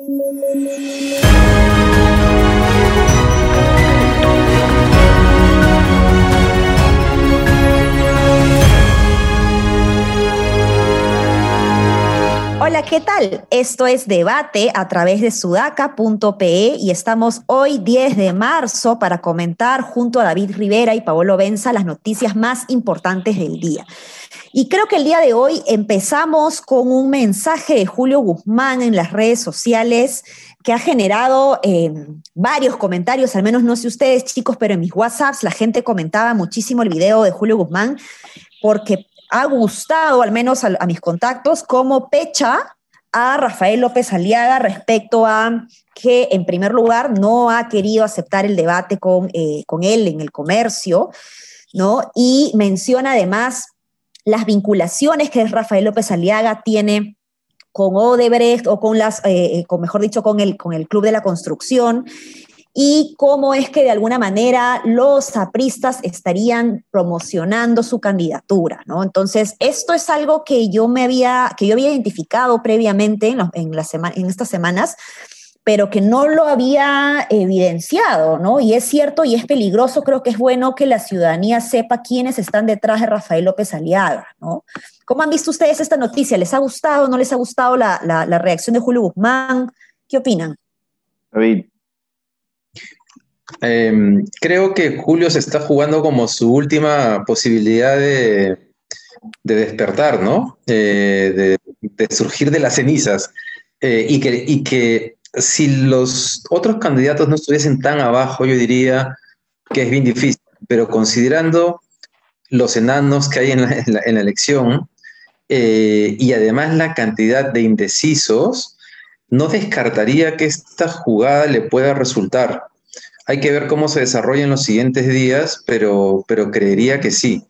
Thank you. Hola, ¿qué tal? Esto es Debate a través de sudaca.pe y estamos hoy 10 de marzo para comentar junto a David Rivera y Paolo Benza las noticias más importantes del día. Y creo que el día de hoy empezamos con un mensaje de Julio Guzmán en las redes sociales que ha generado eh, varios comentarios, al menos no sé ustedes chicos, pero en mis WhatsApps la gente comentaba muchísimo el video de Julio Guzmán porque ha gustado, al menos a, mis contactos, como pecha a Rafael López Aliaga respecto a que, en primer lugar, no ha querido aceptar el debate con, eh, con él en el comercio, ¿no? Y menciona además las vinculaciones que Rafael López Aliaga tiene con Odebrecht o con las, eh, con, mejor dicho, con el, con el Club de la Construcción y cómo es que de alguna manera los apristas estarían promocionando su candidatura, ¿no? Entonces, esto es algo que yo me había, que yo había identificado previamente en, en, en estas semanas, pero que no lo había evidenciado, ¿no? Y es cierto y es peligroso, creo que es bueno que la ciudadanía sepa quiénes están detrás de Rafael López Aliaga, ¿no? ¿Cómo han visto ustedes esta noticia? ¿Les ha gustado, no les ha gustado la, la reacción de Julio Guzmán? ¿Qué opinan? David. Eh, creo que Julio se está jugando como su última posibilidad de, de despertar, ¿no? Eh, de, surgir de las cenizas. Eh, y, que, si los otros candidatos no estuviesen tan abajo, yo diría que es bien difícil. Pero considerando los enanos que hay en la, en la, en la elección eh, y además la cantidad de indecisos, no descartaría que esta jugada le pueda resultar. Hay que ver cómo se desarrolla en los siguientes días, pero, pero creería que sí.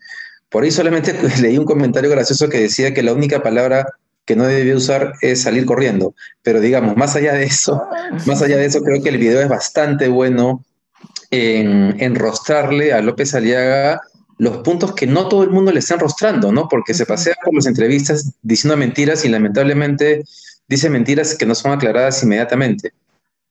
Por ahí solamente leí un comentario gracioso que decía que la única palabra que no debía usar es salir corriendo. Pero digamos, más allá de eso, más allá de eso, creo que el video es bastante bueno en enrostrarle a López Aliaga los puntos que no todo el mundo le está enrostrando, ¿no? Porque se pasea por las entrevistas diciendo mentiras y lamentablemente dice mentiras que no son aclaradas inmediatamente.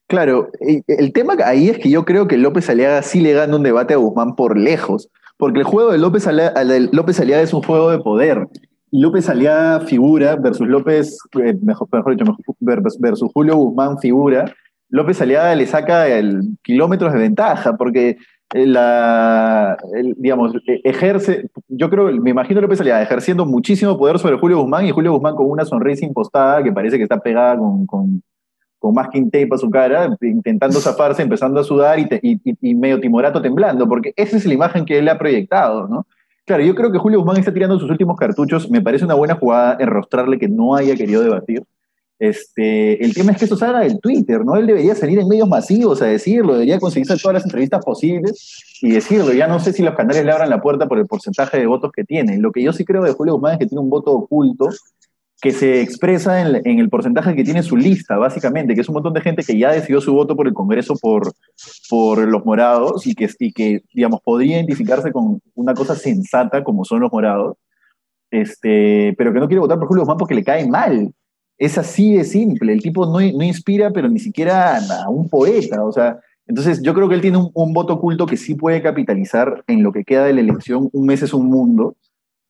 Claro, el tema ahí es que yo creo que López Aliaga sí le gana un debate a Guzmán por lejos, porque el juego de López Aliaga, es un juego de poder. López Aliaga figura versus López, eh, mejor, mejor dicho, versus Julio Guzmán figura. López Aliaga le saca el kilómetros de ventaja, porque la, el, digamos, ejerce, yo creo, me imagino López Aliaga ejerciendo muchísimo poder sobre Julio Guzmán y Julio Guzmán con una sonrisa impostada que parece que está pegada con, con con masking tape a su cara, intentando zafarse, empezando a sudar y, te, y, y, medio timorato temblando, porque esa es la imagen que él ha proyectado, ¿no? Claro, yo creo que Julio Guzmán está tirando sus últimos cartuchos, me parece una buena jugada enrostrarle que no haya querido debatir. Este, el tema es que eso salga del Twitter, ¿no? Él debería salir en medios masivos a decirlo, debería conseguirse todas las entrevistas posibles y decirlo. Ya no sé si los canales le abran la puerta por el porcentaje de votos que tiene. Lo que yo sí creo de Julio Guzmán es que tiene un voto oculto que se expresa en, el porcentaje que tiene su lista, básicamente, que es un montón de gente que ya decidió su voto por el Congreso por, por los morados y que, y que, digamos, podría identificarse con una cosa sensata como son los morados, este, pero que no quiere votar por Julio Guzmán porque le cae mal. Es así de simple. El tipo no, no inspira, pero ni siquiera a un poeta. O sea, entonces yo creo que él tiene un, un voto oculto que sí puede capitalizar en lo que queda de la elección. Un mes es un mundo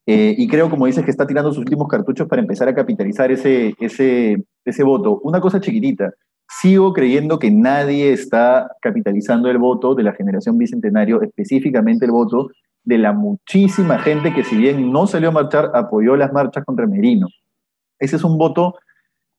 eh, y creo, como dices, que está tirando sus últimos cartuchos para empezar a capitalizar ese, ese, ese voto. Una cosa chiquitita, sigo creyendo que nadie está capitalizando el voto de la generación bicentenario, específicamente el voto de la muchísima gente que si bien no salió a marchar, apoyó las marchas contra Merino. Ese es un voto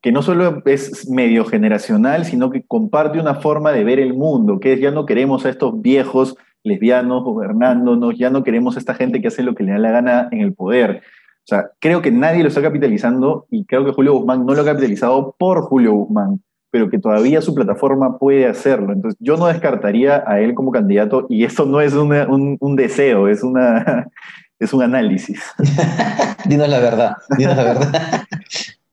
que no solo es medio generacional, sino que comparte una forma de ver el mundo, que es ya no queremos a estos viejos lesbianos gobernándonos, ya no queremos a esta gente que hace lo que le da la gana en el poder. O sea, creo que nadie lo está capitalizando y creo que Julio Guzmán no lo ha capitalizado por Julio Guzmán, pero que todavía su plataforma puede hacerlo. Entonces, yo no descartaría a él como candidato y esto no es una, un, un, deseo, es, una, es un análisis. dinos la verdad, dinos la verdad.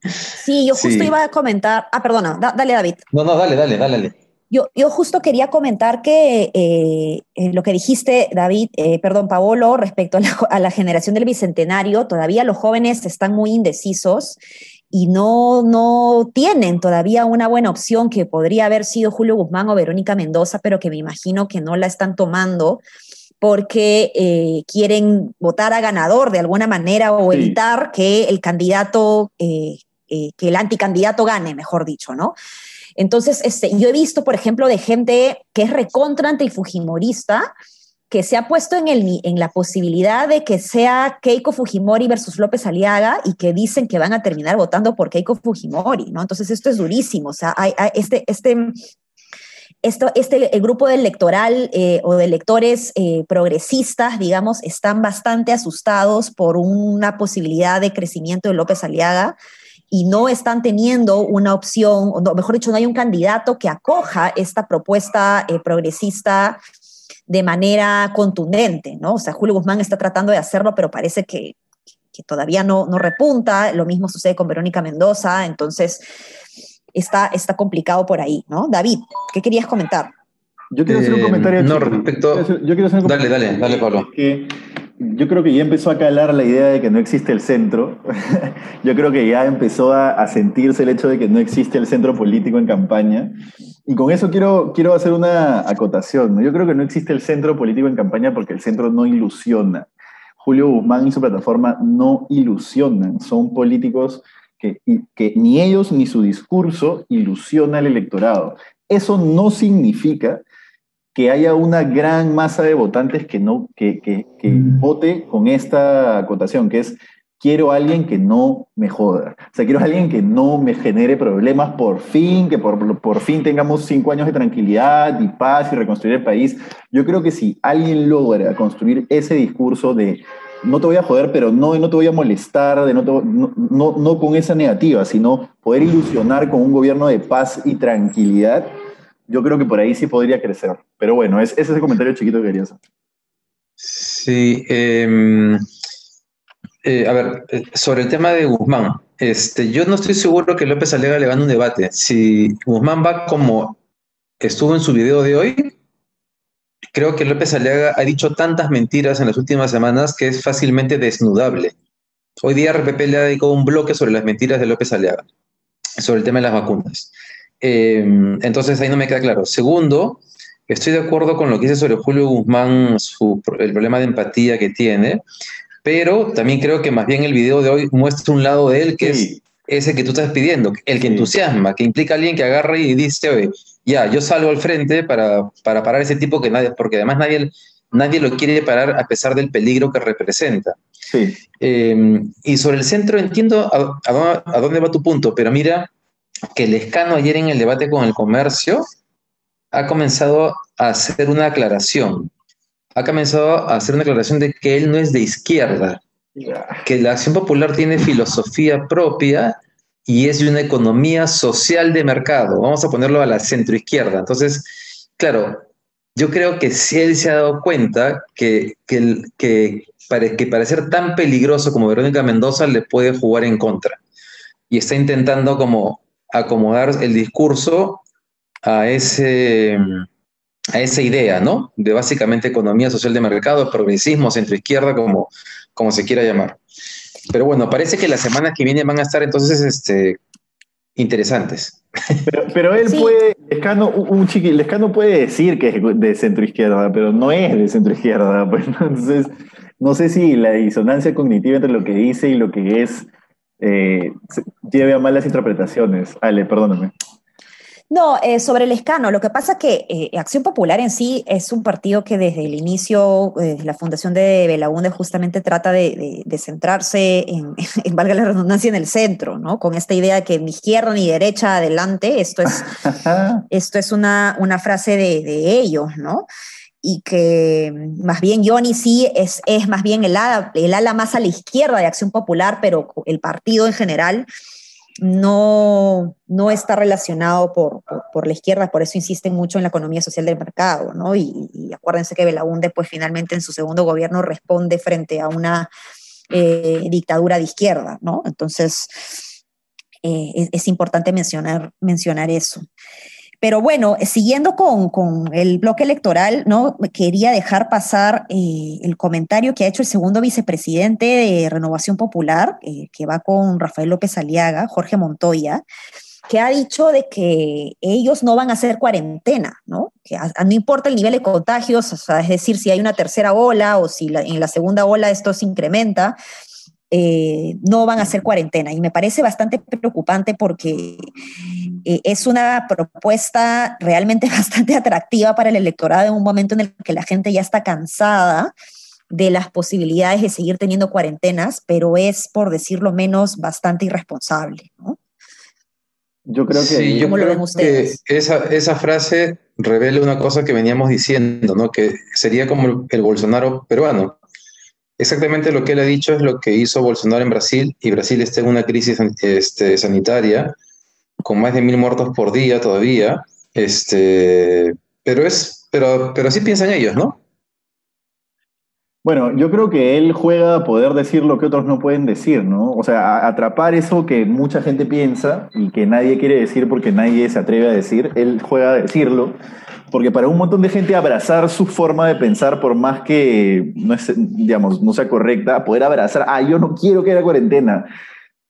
Sí, yo justo sí. iba a comentar. Ah, perdona, da, dale, David. No, no, dale, dale, dale. Yo, yo, justo quería comentar que eh, eh, lo que dijiste, David, eh, perdón, Paolo, respecto a la, a la, generación del Bicentenario, todavía los jóvenes están muy indecisos y no, no tienen todavía una buena opción que podría haber sido Julio Guzmán o Verónica Mendoza, pero que me imagino que no la están tomando porque eh, quieren votar a ganador de alguna manera o evitar que el candidato, eh, eh, que el anticandidato gane, mejor dicho, ¿no? Entonces, este, yo he visto, por ejemplo, de gente que es recontra antifujimorista, que se ha puesto en, el, en la posibilidad de que sea Keiko Fujimori versus López Aliaga y que dicen que van a terminar votando por Keiko Fujimori, ¿no? Entonces esto es durísimo, o sea, hay, este, este, esto, este, el grupo del electoral eh, o de electores eh, progresistas, digamos, están bastante asustados por una posibilidad de crecimiento de López Aliaga y no están teniendo una opción, o mejor dicho, no hay un candidato que acoja esta propuesta eh, progresista de manera contundente, ¿no? O sea, Julio Guzmán está tratando de hacerlo, pero parece que, todavía no, no repunta. Lo mismo sucede con Verónica Mendoza, entonces está, está complicado por ahí, ¿no? David, ¿qué querías comentar? Yo quiero hacer un eh, comentario. No, respecto. Yo quiero hacer un dale, dale, dale, Pablo. Que yo creo que ya empezó a calar la idea de que no existe el centro. yo creo que ya empezó a, sentirse el hecho de que no existe el centro político en campaña. Y con eso quiero, quiero hacer una acotación. Yo creo que no existe el centro político en campaña porque el centro no ilusiona. Julio Guzmán y su plataforma no ilusionan. Son políticos que, que ni ellos ni su discurso ilusiona al electorado. Eso no significa que haya una gran masa de votantes que, no, que, que, que mm. vote con esta acotación, que es quiero a alguien que no me joda. O sea, quiero a alguien que no me genere problemas por fin, que por, por fin tengamos cinco años de tranquilidad y paz y reconstruir el país. Yo creo que si alguien logra construir ese discurso de no te voy a joder, pero no, no te voy a molestar, de no, no, no, no con esa negativa, sino poder ilusionar con un gobierno de paz y tranquilidad, yo creo que por ahí sí podría crecer. Pero bueno, es, ese es el comentario chiquito que quería hacer. Sí, em, eh, a ver, eh, sobre el tema de Guzmán, este, yo no estoy seguro que López Alega le gane un debate. Si Guzmán va como estuvo en su video de hoy, creo que López Aliaga ha dicho tantas mentiras en las últimas semanas que es fácilmente desnudable. Hoy día RPP le ha dedicado un bloque sobre las mentiras de López Aliaga, sobre el tema de las vacunas. Em, entonces ahí no me queda claro. Segundo, estoy de acuerdo con lo que dice sobre Julio Guzmán, el problema de empatía que tiene, pero también creo que más bien el video de hoy muestra un lado de él que es ese que tú estás pidiendo, el que entusiasma, que implica a alguien que agarre y dice, oye, ya, yo salgo al frente para, para parar ese tipo que nadie, porque además nadie, nadie lo quiere parar a pesar del peligro que representa. Em, y sobre el centro entiendo a dónde va tu punto, pero mira, que el escano ayer en el debate con el comercio ha comenzado a hacer una aclaración. Ha comenzado a hacer una aclaración de que él no es de izquierda, que la acción popular tiene filosofía propia y es de una economía social de mercado. Vamos a ponerlo a la centroizquierda. Entonces, claro, yo creo que si él se ha dado cuenta que, que, que, que para ser tan peligroso como Verónica Mendoza le puede jugar en contra. Y está intentando como acomodar el discurso a, ese, a esa idea, ¿no? De básicamente economía social de mercado, progresismo, centroizquierda, como, como se quiera llamar. Pero bueno, parece que la semana que viene van a estar entonces este, interesantes. Pero, él puede, Lescano, un chiqui, Lescano puede decir que es de centroizquierda, pero no es de centroizquierda. Pues, entonces, no sé si la disonancia cognitiva entre lo que dice y lo que es eh, lleve a malas interpretaciones. Ale, perdóname. No, eh, sobre el escano, lo que pasa es que eh, Acción Popular en sí es un partido que desde el inicio, desde la fundación de Belaunde, justamente trata de, centrarse en, valga la redundancia, en el centro, ¿no? Con esta idea de que ni izquierda ni derecha adelante, esto es, esto es una, una frase de, de ellos, ¿no? Y que más bien Johnny sí es, es más bien el ala, el ala más a la izquierda de Acción Popular, pero el partido en general no, no está relacionado por, por, la izquierda, por eso insisten mucho en la economía social del mercado, ¿no? Y, acuérdense que Belaunde, pues finalmente en su segundo gobierno responde frente a una eh, dictadura de izquierda, ¿no? Entonces, eh, es, es, importante mencionar, mencionar eso. Pero bueno, siguiendo con, con, el bloque electoral, ¿no? Quería dejar pasar eh, el comentario que ha hecho el segundo vicepresidente de Renovación Popular, eh, que va con Rafael López Aliaga, Jorge Montoya, que ha dicho de que ellos no van a hacer cuarentena, ¿no? Que no importa el nivel de contagios, es decir, si hay una tercera ola o si en la segunda ola esto se incrementa, eh, no van a hacer cuarentena. Y me parece bastante preocupante porque eh, es una propuesta realmente bastante atractiva para el electorado en un momento en el que la gente ya está cansada de las posibilidades de seguir teniendo cuarentenas, pero es, por decirlo menos, bastante irresponsable. Yo creo que, sí, yo creo que esa, esa, frase revela una cosa que veníamos diciendo, ¿no? que sería como el Bolsonaro peruano exactamente lo que él ha dicho es lo que hizo Bolsonaro en Brasil, y Brasil está en una crisis este, sanitaria, con más de mil muertos por día todavía, este, pero, es, pero, pero así piensan ellos, ¿no? Bueno, yo creo que él juega a poder decir lo que otros no pueden decir, ¿no? O sea, atrapar eso que mucha gente piensa y que nadie quiere decir porque nadie se atreve a decir, él juega a decirlo porque para un montón de gente abrazar su forma de pensar, por más que no, es, digamos, no sea correcta, poder abrazar, ah, yo no quiero que haya cuarentena.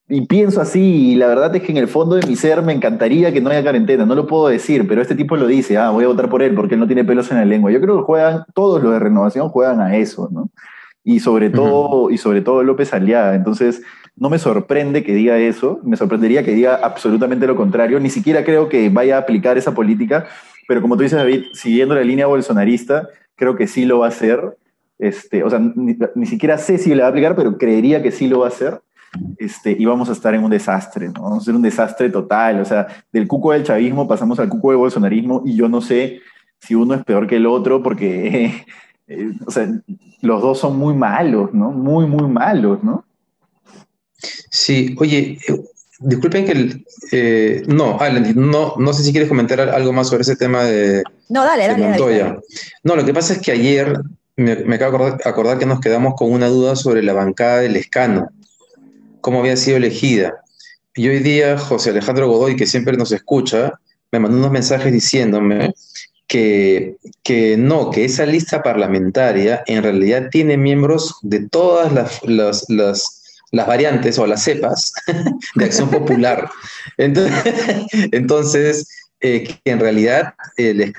Y pienso así, y la verdad es que en el fondo de mi ser me encantaría que no haya cuarentena, no lo puedo decir, pero este tipo lo dice, ah, voy a votar por él porque él no tiene pelos en la lengua. Yo creo que juegan, todos los de renovación juegan a eso, ¿no? Y sobre todo, y sobre todo López Aliaga. Entonces, no me sorprende que diga eso, me sorprendería que diga absolutamente lo contrario, ni siquiera creo que vaya a aplicar esa política, pero como tú dices, David, siguiendo la línea bolsonarista, creo que sí lo va a hacer. Este, o sea, ni, siquiera sé si le va a aplicar, pero creería que sí lo va a hacer. Este, y vamos a estar en un desastre, ¿no? Vamos a ser un desastre total. O sea, del cuco del chavismo pasamos al cuco del bolsonarismo y yo no sé si uno es peor que el otro porque, eh, o sea, los dos son muy malos, ¿no? Muy, muy malos, ¿no? Sí, oye, Disculpen que eh, no, Alan, no, no sé si quieres comentar algo más sobre ese tema de, no, dale, dale, Montoya. No, lo que pasa es que ayer me, acabo de acordar, que nos quedamos con una duda sobre la bancada del escano, cómo había sido elegida. Y hoy día José Alejandro Godoy, que siempre nos escucha, me mandó unos mensajes diciéndome que, que no, que esa lista parlamentaria en realidad tiene miembros de todas las, las, las variantes o las cepas de acción popular. Entonces, eh, que en realidad el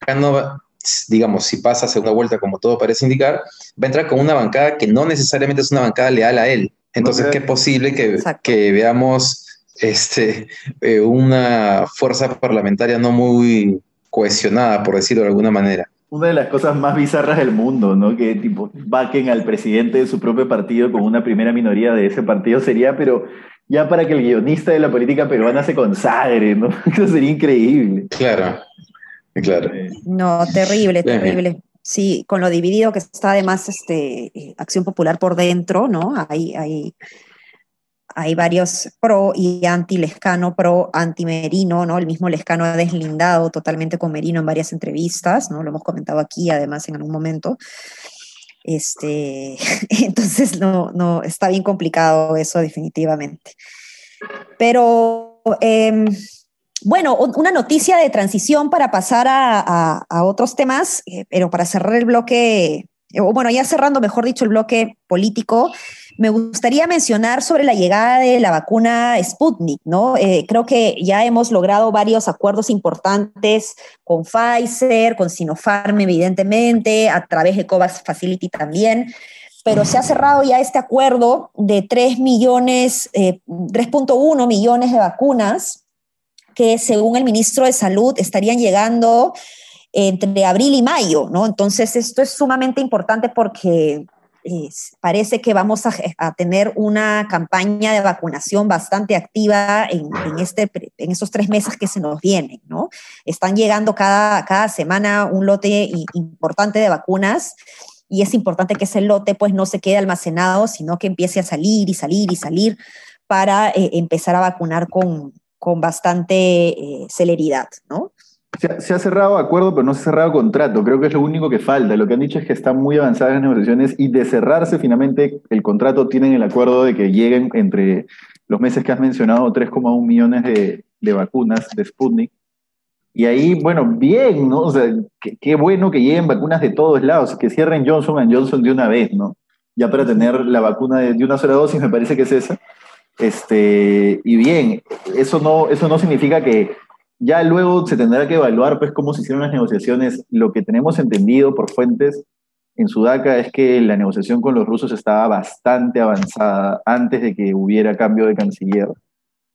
escano, digamos, si pasa segunda vuelta, como todo parece indicar, va a entrar con una bancada que no necesariamente es una bancada leal a él. Entonces, ¿qué es posible que, que veamos este, eh, una fuerza parlamentaria no muy cohesionada, por decirlo de alguna manera? una de las cosas más bizarras del mundo, ¿no? Que tipo vaquen al presidente de su propio partido con una primera minoría de ese partido sería, pero ya para que el guionista de la política peruana se consagre, ¿no? Eso sería increíble. Claro, claro. No, terrible, terrible. Sí, con lo dividido que está además este, eh, Acción Popular por dentro, ¿no? Hay, hay hay varios pro y anti Lescano, pro anti Merino, ¿no? El mismo Lescano ha deslindado totalmente con Merino en varias entrevistas, ¿no? Lo hemos comentado aquí además en algún momento. Este, entonces, no, no, está bien complicado eso definitivamente. Pero, em, bueno, una noticia de transición para pasar a, otros temas, eh, pero para cerrar el bloque, o bueno, ya cerrando, mejor dicho, el bloque político, me gustaría mencionar sobre la llegada de la vacuna Sputnik, ¿no? Eh, creo que ya hemos logrado varios acuerdos importantes con Pfizer, con Sinopharm, evidentemente, a través de COVAX Facility también, pero se ha cerrado ya este acuerdo de 3 millones, 3.1 eh, millones de vacunas que según el ministro de Salud estarían llegando entre abril y mayo, ¿no? Entonces, esto es sumamente importante porque parece que vamos a, tener una campaña de vacunación bastante activa en, este, en estos tres meses que se nos vienen, ¿no? Están llegando cada, cada semana un lote importante de vacunas y es importante que ese lote pues no se quede almacenado, sino que empiece a salir y salir y salir para eh, empezar a vacunar con, con bastante eh, celeridad, ¿no? Se ha, cerrado acuerdo, pero no se ha cerrado contrato. Creo que es lo único que falta. Lo que han dicho es que están muy avanzadas las negociaciones y de cerrarse finalmente el contrato tienen el acuerdo de que lleguen entre los meses que has mencionado 3,1 millones de, vacunas de Sputnik Y ahí, bueno, bien, ¿no? O sea, qué, bueno que lleguen vacunas de todos lados, que cierren Johnson Johnson de una vez, ¿no? Ya para tener la vacuna de, una sola dosis, me parece que es esa. Este, y bien, eso no, eso no significa que ya luego se tendrá que evaluar pues cómo se hicieron las negociaciones. Lo que tenemos entendido por fuentes en Sudaca es que la negociación con los rusos estaba bastante avanzada antes de que hubiera cambio de canciller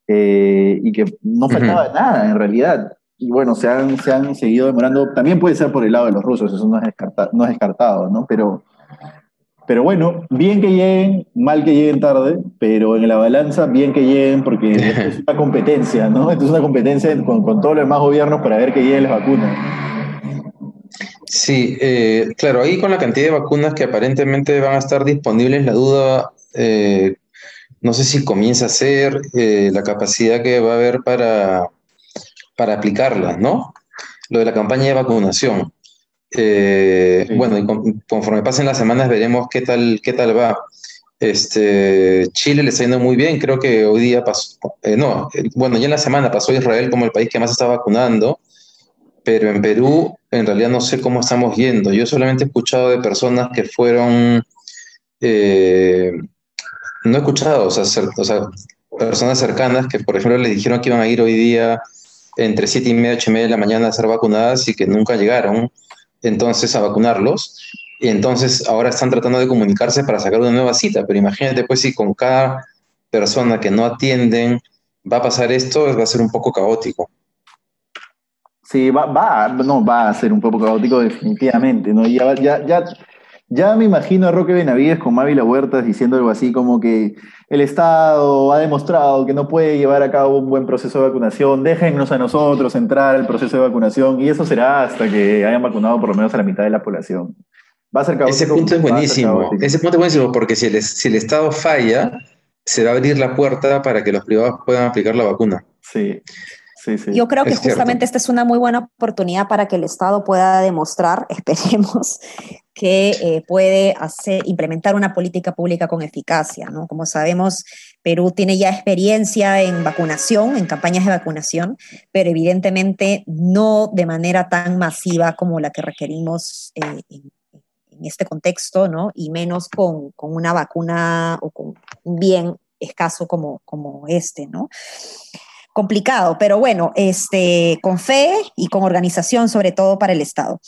eh, y que no faltaba nada en realidad. Y bueno, se han, se han seguido demorando. También puede ser por el lado de los rusos, eso no es, no es descartado, ¿no? Pero pero bueno, bien que lleguen, mal que lleguen tarde, pero en la balanza, bien que lleguen porque es una competencia, ¿no? Esto es una competencia con, con todos los demás gobiernos para ver que lleguen las vacunas. Sí, eh, claro, ahí con la cantidad de vacunas que aparentemente van a estar disponibles, la duda, eh, no sé si comienza a ser eh, la capacidad que va a haber para, para aplicarlas, ¿no? Lo de la campaña de vacunación. Eh, bueno, y conforme pasen las semanas veremos qué tal, qué tal va. Este, Chile le está yendo muy bien, creo que hoy día pasó, eh, no, bueno, ya en la semana pasó Israel como el país que más está vacunando, pero en Perú en realidad no sé cómo estamos yendo. Yo solamente he escuchado de personas que fueron, eh, no he escuchado, o sea, o sea, personas cercanas que, por ejemplo, le dijeron que iban a ir hoy día entre 7 y media, 8 y media de la mañana a ser vacunadas y que nunca llegaron entonces a vacunarlos. Y entonces ahora están tratando de comunicarse para sacar una nueva cita. Pero imagínate, pues, si con cada persona que no atienden va a pasar esto, va a ser un poco caótico. Sí, va, va, no, va a ser un poco caótico definitivamente, ¿no? Ya, ya, ya, ya me imagino a Roque Benavides con Mávila Huertas diciendo algo así como que el Estado ha demostrado que no puede llevar a cabo un buen proceso de vacunación, déjennos a nosotros entrar al proceso de vacunación y eso será hasta que hayan vacunado por lo menos a la mitad de la población. Va a ser Ese punto es buenísimo, ese punto es buenísimo porque si el, si el Estado falla, se va a abrir la puerta para que los privados puedan aplicar la vacuna. Sí. Yo creo que justamente esta es una muy buena oportunidad para que el Estado pueda demostrar, esperemos, que eh, puede hacer, implementar una política pública con eficacia. ¿no? Como sabemos, Perú tiene ya experiencia en vacunación, en campañas de vacunación, pero evidentemente no de manera tan masiva como la que requerimos eh, en, este contexto, ¿no? y menos con, con, una vacuna o con un bien escaso como, como este. ¿no? Complicado, pero bueno, este, con fe y con organización, sobre todo para el Estado.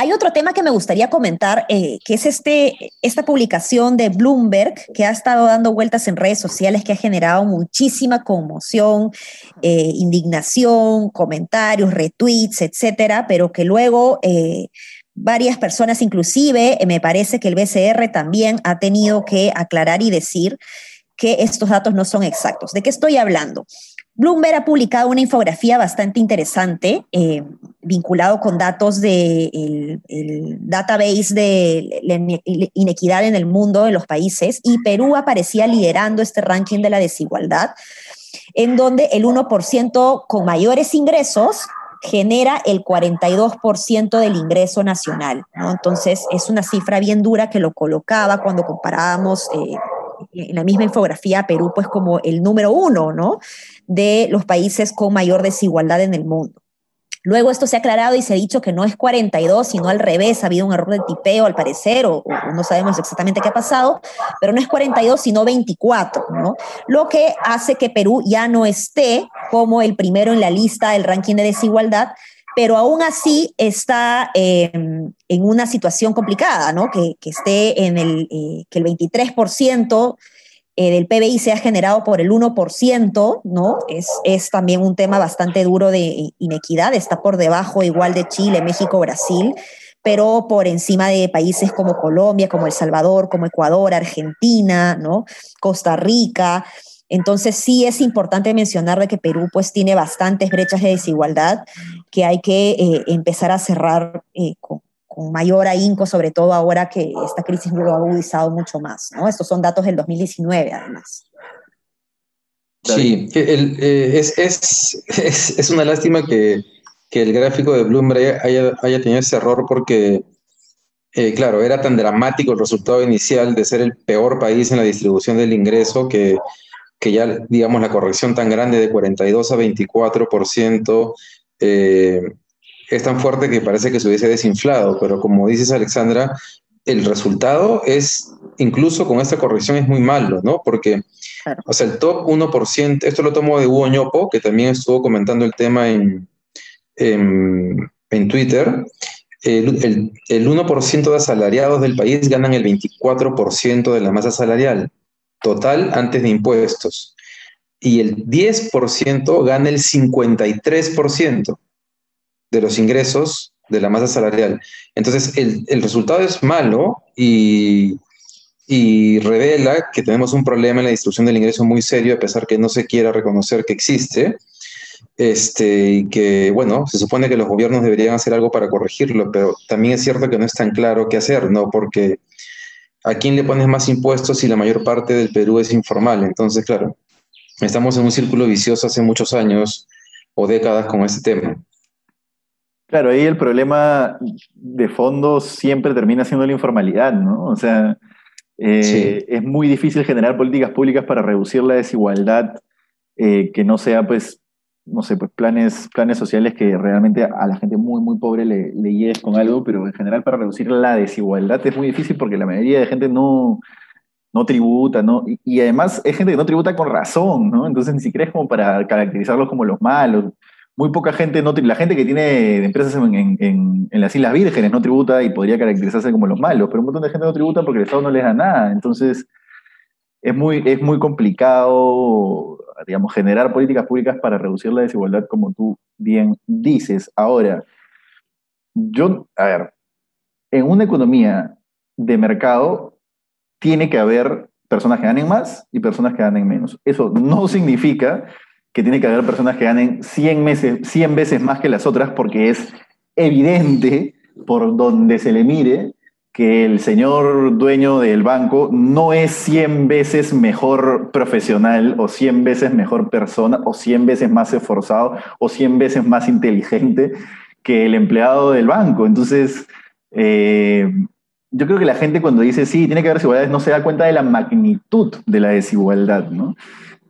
Hay otro tema que me gustaría comentar, eh, que es este, esta publicación de Bloomberg, que ha estado dando vueltas en redes sociales, que ha generado muchísima conmoción, eh, indignación, comentarios, retweets, etcétera, pero que luego eh, varias personas, inclusive, me parece que el BCR también ha tenido que aclarar y decir que estos datos no son exactos. ¿De qué estoy hablando? Bloomberg ha publicado una infografía bastante interesante eh, vinculado con datos del database de la inequidad en el mundo, en los países, y Perú aparecía liderando este ranking de la desigualdad, en donde el 1% con mayores ingresos genera el 42% del ingreso nacional. Entonces, es una cifra bien dura que lo colocaba cuando comparábamos eh, en la misma infografía Perú, pues como el número uno, ¿no? De los países con mayor desigualdad en el mundo. Luego esto se ha aclarado y se ha dicho que no es 42, sino al revés, ha habido un error de tipeo al parecer, o, no sabemos exactamente qué ha pasado, pero no es 42, sino 24, ¿no? Lo que hace que Perú ya no esté como el primero en la lista del ranking de desigualdad, pero aún así está em, en una situación complicada, ¿no? Que, esté en el, eh, que el 23% eh, del PBI sea generado por el 1%, ¿no? Es, es también un tema bastante duro de inequidad, está por debajo igual de Chile, México, Brasil, pero por encima de países como Colombia, como El Salvador, como Ecuador, Argentina, ¿no? Costa Rica. Entonces sí es importante mencionar de que Perú pues tiene bastantes brechas de desigualdad que hay que eh, empezar a cerrar eh, con, mayor ahínco, sobre todo ahora que esta crisis lo ha agudizado mucho más. ¿no? Estos son datos del 2019 además. Sí, eh, es, es, es, es, una lástima que, que, el gráfico de Bloomberg haya, haya tenido ese error porque, claro, era tan dramático el resultado inicial de ser el peor país en la distribución del ingreso que que ya, digamos, la corrección tan grande de 42 a 24%, eh, es tan fuerte que parece que se hubiese desinflado, pero como dices Alexandra, el resultado es, incluso con esta corrección, es muy malo, ¿no? Porque, o sea, el top 1%, esto lo tomo de Hugo Ñopo, que también estuvo comentando el tema en, en, Twitter, el, el, 1% de asalariados del país ganan el 24% de la masa salarial total antes de impuestos. Y el 10% gana el 53% de los ingresos de la masa salarial. Entonces, el, resultado es malo y, y, revela que tenemos un problema en la distribución del ingreso muy serio, a pesar que no se quiera reconocer que existe. Este, y que, bueno, se supone que los gobiernos deberían hacer algo para corregirlo, pero también es cierto que no es tan claro qué hacer, ¿no? Porque ¿a quién le pones más impuestos si la mayor parte del Perú es informal? Entonces, claro, estamos en un círculo vicioso hace muchos años o décadas con este tema. Claro, ahí el problema de fondo siempre termina siendo la informalidad, ¿no? O sea, eh, es muy difícil generar políticas públicas para reducir la desigualdad eh, que no sea, pues, no sé, pues planes, planes sociales que realmente a la gente muy, muy pobre le, le con algo, pero en general para reducir la desigualdad es muy difícil porque la mayoría de gente no, no tributa, ¿no? Y, y, además es gente que no tributa con razón, ¿no? Entonces ni siquiera es como para caracterizarlos como los malos muy poca gente, no, la gente que tiene empresas en, las Islas Vírgenes no tributa y podría caracterizarse como los malos, pero un montón de gente no tributa porque el Estado no les da nada. Entonces, es muy, es muy complicado, digamos, generar políticas públicas para reducir la desigualdad, como tú bien dices. Ahora, yo, a ver, en una economía de mercado tiene que haber personas que ganen más y personas que ganen menos. Eso no significa que tiene que haber personas que ganen 100, meses, 100 veces más que las otras porque es evidente por donde se le mire que el señor dueño del banco no es 100 veces mejor profesional o 100 veces mejor persona o 100 veces más esforzado o 100 veces más inteligente que el empleado del banco. Entonces, eh, yo creo que la gente cuando dice sí, tiene que haber desigualdades no se da cuenta de la magnitud de la desigualdad, ¿no?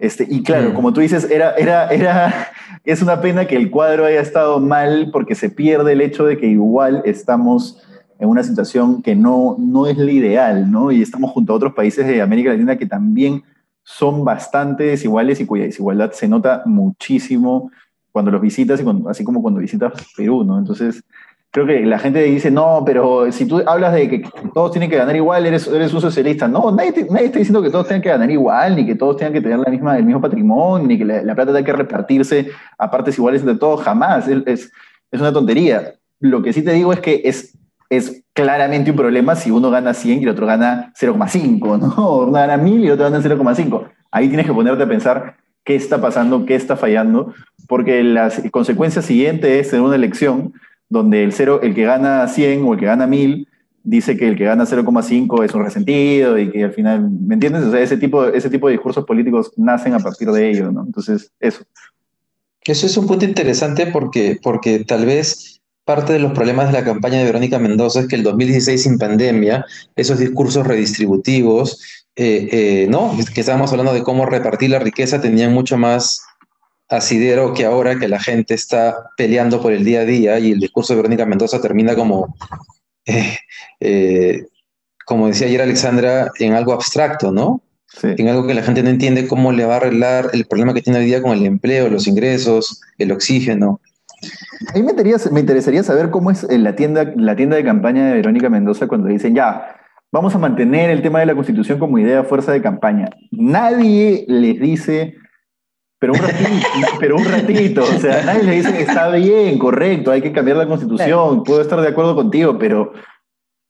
Este, y claro, mm. como tú dices, era, era, era, es una pena que el cuadro haya estado mal porque se pierde el hecho de que igual estamos en una situación que no, no es la ideal, ¿no? Y estamos junto a otros países de América Latina que también son bastante desiguales y cuya desigualdad se nota muchísimo cuando los visitas y así como cuando visitas Perú, ¿no? Entonces, creo que la gente dice, no, pero si tú hablas de que todos tienen que ganar igual, eres, eres un socialista. No, nadie, está diciendo que todos tengan que ganar igual, ni que todos tengan que tener la misma, el mismo patrimonio, ni que la, plata tenga que repartirse a partes iguales entre todos, jamás. Es, es, una tontería. Lo que sí te digo es que es, es claramente un problema si uno gana 100 y el otro gana 0,5, ¿no? Uno gana 1000 y el otro gana 0,5. Ahí tienes que ponerte a pensar qué está pasando, qué está fallando, porque la consecuencia siguiente es en una elección donde el, cero, el que gana 100 o el que gana 1000 dice que el que gana 0,5 es un resentido y que al final, ¿me entiendes? O sea, ese tipo, ese tipo de discursos políticos nacen a partir de ello, ¿no? Entonces, eso. Eso es un punto interesante porque, porque tal vez parte de los problemas de la campaña de Verónica Mendoza es que el 2016 sin pandemia, esos discursos redistributivos, eh, eh, ¿no? Que estábamos hablando de cómo repartir la riqueza, tenían mucho más asidero que ahora que la gente está peleando por el día a día y el discurso de Verónica Mendoza termina como, eh, eh, como decía ayer Alexandra, en algo abstracto, ¿no? En algo que la gente no entiende cómo le va a arreglar el problema que tiene hoy día con el empleo, los ingresos, el oxígeno. A mí me interesaría, me interesaría saber cómo es en la tienda, la tienda de campaña de Verónica Mendoza cuando dicen, ya, vamos a mantener el tema de la constitución como idea fuerza de campaña. Nadie les dice pero un ratito, pero un ratito, o sea, nadie le dice que está bien, correcto, hay que cambiar la constitución, puedo estar de acuerdo contigo, pero,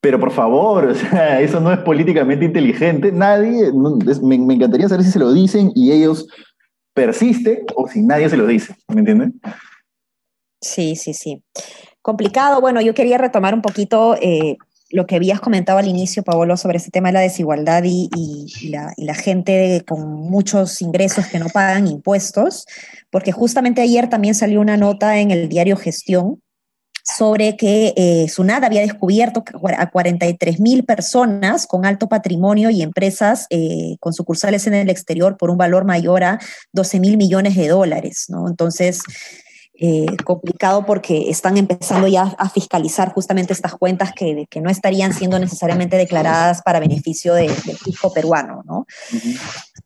pero por favor, o sea, eso no es políticamente inteligente, nadie, me, encantaría saber si se lo dicen y ellos persisten o si nadie se lo dice, ¿me entienden? Sí, sí, sí. Complicado, bueno, yo quería retomar un poquito eh, lo que habías comentado al inicio, Paolo, sobre ese tema de la desigualdad y, la, gente con muchos ingresos que no pagan impuestos, porque justamente ayer también salió una nota en el diario Gestión sobre que eh, SUNAT había descubierto a 43 mil personas con alto patrimonio y empresas eh, con sucursales en el exterior por un valor mayor a 12 mil millones de dólares, ¿no? Entonces, eh, complicado porque están empezando ya a fiscalizar justamente estas cuentas que, que no estarían siendo necesariamente declaradas para beneficio del fisco peruano, ¿no?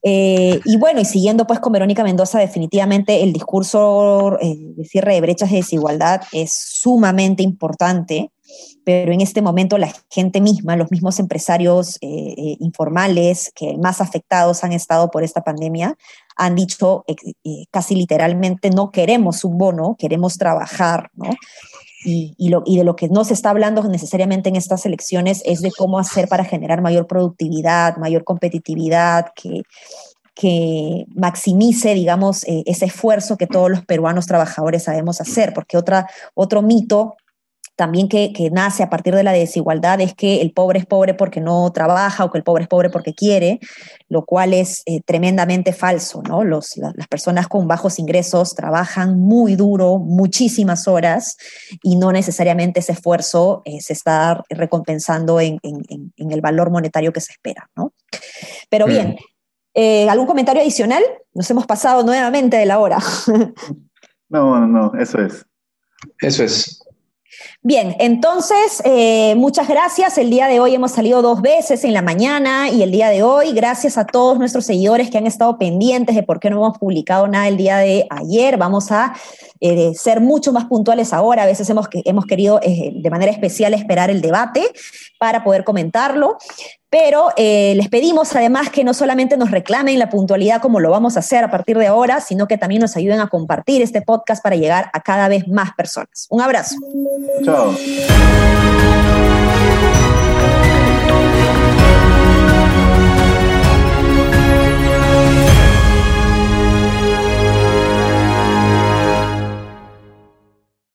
Eh, y bueno, y siguiendo pues con Verónica Mendoza, definitivamente el discurso eh, de cierre de brechas de desigualdad es sumamente importante pero en este momento la gente misma, los mismos empresarios eh, eh, informales que más afectados han estado por esta pandemia, han dicho eh, casi literalmente, no queremos un bono, queremos trabajar, ¿no? Y, y, de lo que no se está hablando necesariamente en estas elecciones es de cómo hacer para generar mayor productividad, mayor competitividad, que, que maximice, digamos, ese esfuerzo que todos los peruanos trabajadores sabemos hacer, porque otra, otro mito también que, nace a partir de la desigualdad es que el pobre es pobre porque no trabaja o que el pobre es pobre porque quiere, lo cual es eh, tremendamente falso, ¿no? Los, las personas con bajos ingresos trabajan muy duro, muchísimas horas y no necesariamente ese esfuerzo eh, se está recompensando en, el valor monetario que se espera, ¿no? Pero bien, mm. eh, ¿algún comentario adicional? Nos hemos pasado nuevamente de la hora. no, no, no, eso es. Eso es. Bien, entonces, eh, muchas gracias. El día de hoy hemos salido dos veces en la mañana y el día de hoy, gracias a todos nuestros seguidores que han estado pendientes de por qué no hemos publicado nada el día de ayer. Vamos a eh, ser mucho más puntuales ahora. A veces hemos, querido eh, de manera especial esperar el debate para poder comentarlo. Pero les pedimos además que no solamente nos reclamen la puntualidad como lo vamos a hacer a partir de ahora, sino que también nos ayuden a compartir este podcast para llegar a cada vez más personas. Un abrazo. Ciao.